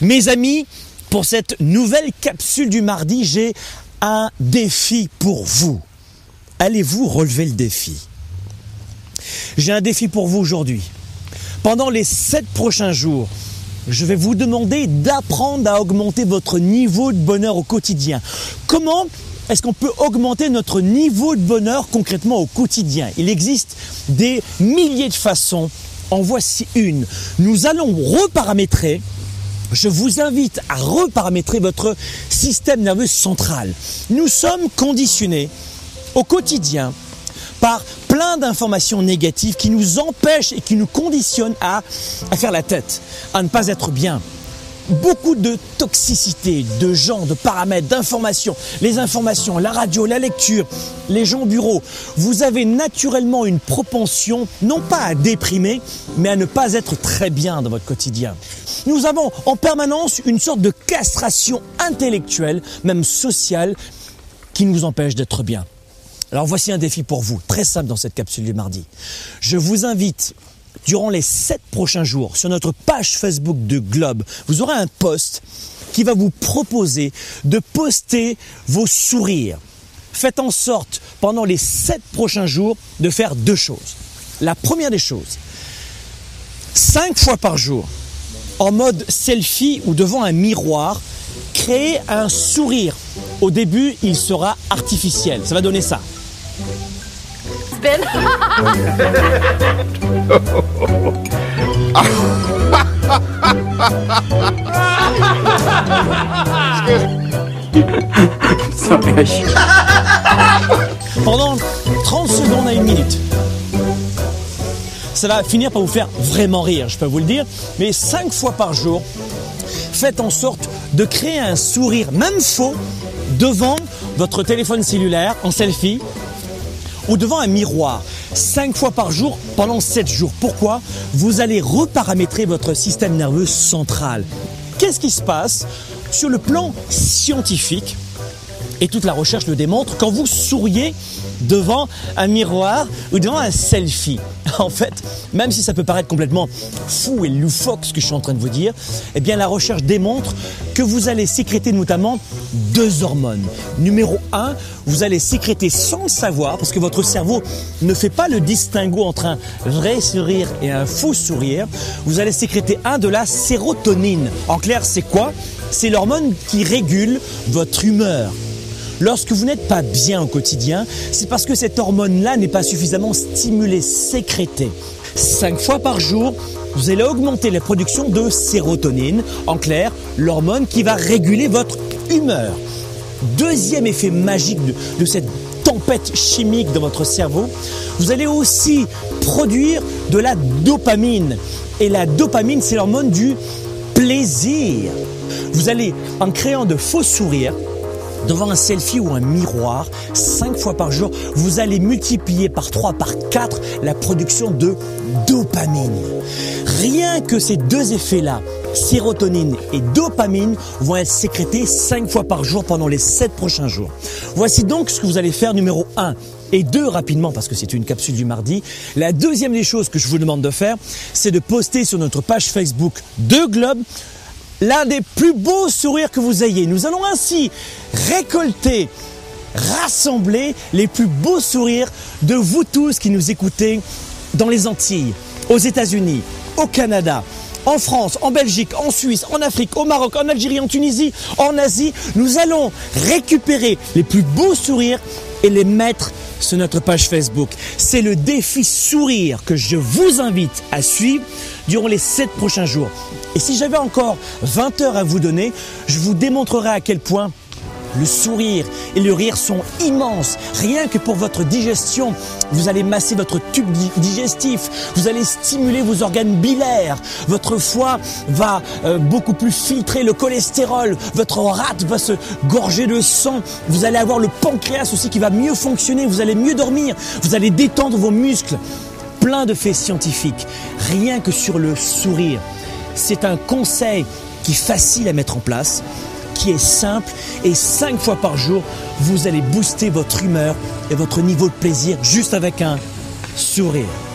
Mes amis, pour cette nouvelle capsule du mardi, j'ai un défi pour vous. Allez-vous relever le défi? J'ai un défi pour vous aujourd'hui. Pendant les sept prochains jours, je vais vous demander d'apprendre à augmenter votre niveau de bonheur au quotidien. Comment est-ce qu'on peut augmenter notre niveau de bonheur concrètement au quotidien? Il existe des milliers de façons. En voici une. Nous allons reparamétrer je vous invite à reparamétrer votre système nerveux central. Nous sommes conditionnés au quotidien par plein d'informations négatives qui nous empêchent et qui nous conditionnent à, faire la tête, à ne pas être bien, beaucoup de toxicité, de gens, de paramètres, d'informations. Les informations, la radio, la lecture, les gens au bureau. Vous avez naturellement une propension, non pas à déprimer, mais à ne pas être très bien dans votre quotidien. Nous avons en permanence une sorte de castration intellectuelle, même sociale, qui nous empêche d'être bien. Alors voici un défi pour vous, très simple dans cette capsule du mardi. Je vous invite durant les sept prochains jours sur notre page Facebook de Globe, vous aurez un post qui va vous proposer de poster vos sourires. Faites en sorte pendant les sept prochains jours de faire deux choses. La première des choses, cinq fois par jour, en mode selfie ou devant un miroir, créez un sourire. Au début, il sera artificiel. Ça va donner ça. Pendant 30 secondes à une minute. Ça va finir par vous faire vraiment rire, je peux vous le dire. Mais 5 fois par jour, faites en sorte de créer un sourire, même faux, devant votre téléphone cellulaire en selfie ou devant un miroir cinq fois par jour pendant 7 jours. Pourquoi Vous allez reparamétrer votre système nerveux central. Qu'est-ce qui se passe sur le plan scientifique et toute la recherche le démontre, quand vous souriez devant un miroir ou devant un selfie, en fait, même si ça peut paraître complètement fou et loufoque ce que je suis en train de vous dire, eh bien la recherche démontre que vous allez sécréter notamment deux hormones. Numéro un, vous allez sécréter sans le savoir, parce que votre cerveau ne fait pas le distinguo entre un vrai sourire et un faux sourire, vous allez sécréter un de la sérotonine. En clair, c'est quoi? C'est l'hormone qui régule votre humeur. Lorsque vous n'êtes pas bien au quotidien, c'est parce que cette hormone-là n'est pas suffisamment stimulée, sécrétée. Cinq fois par jour, vous allez augmenter la production de sérotonine, en clair, l'hormone qui va réguler votre humeur. Deuxième effet magique de, cette tempête chimique dans votre cerveau, vous allez aussi produire de la dopamine. Et la dopamine, c'est l'hormone du plaisir. Vous allez, en créant de faux sourires, devant un selfie ou un miroir, cinq fois par jour, vous allez multiplier par 3, par 4 la production de dopamine. Rien que ces deux effets-là, sérotonine et dopamine, vont être sécrétés cinq fois par jour pendant les 7 prochains jours. Voici donc ce que vous allez faire numéro 1 et deux rapidement parce que c'est une capsule du mardi. La deuxième des choses que je vous demande de faire, c'est de poster sur notre page Facebook de Globe l'un des plus beaux sourires que vous ayez. Nous allons ainsi récolter, rassembler les plus beaux sourires de vous tous qui nous écoutez dans les Antilles, aux États-Unis, au Canada, en France, en Belgique, en Suisse, en Afrique, au Maroc, en Algérie, en Tunisie, en Asie. Nous allons récupérer les plus beaux sourires et les mettre sur notre page Facebook. C'est le défi sourire que je vous invite à suivre durant les 7 prochains jours. Et si j'avais encore 20 heures à vous donner, je vous démontrerai à quel point le sourire et le rire sont immenses. Rien que pour votre digestion, vous allez masser votre tube digestif, vous allez stimuler vos organes bilaires, votre foie va euh, beaucoup plus filtrer le cholestérol, votre rate va se gorger de sang, vous allez avoir le pancréas aussi qui va mieux fonctionner, vous allez mieux dormir, vous allez détendre vos muscles. Plein de faits scientifiques, rien que sur le sourire. C'est un conseil qui est facile à mettre en place qui est simple et cinq fois par jour, vous allez booster votre humeur et votre niveau de plaisir juste avec un sourire.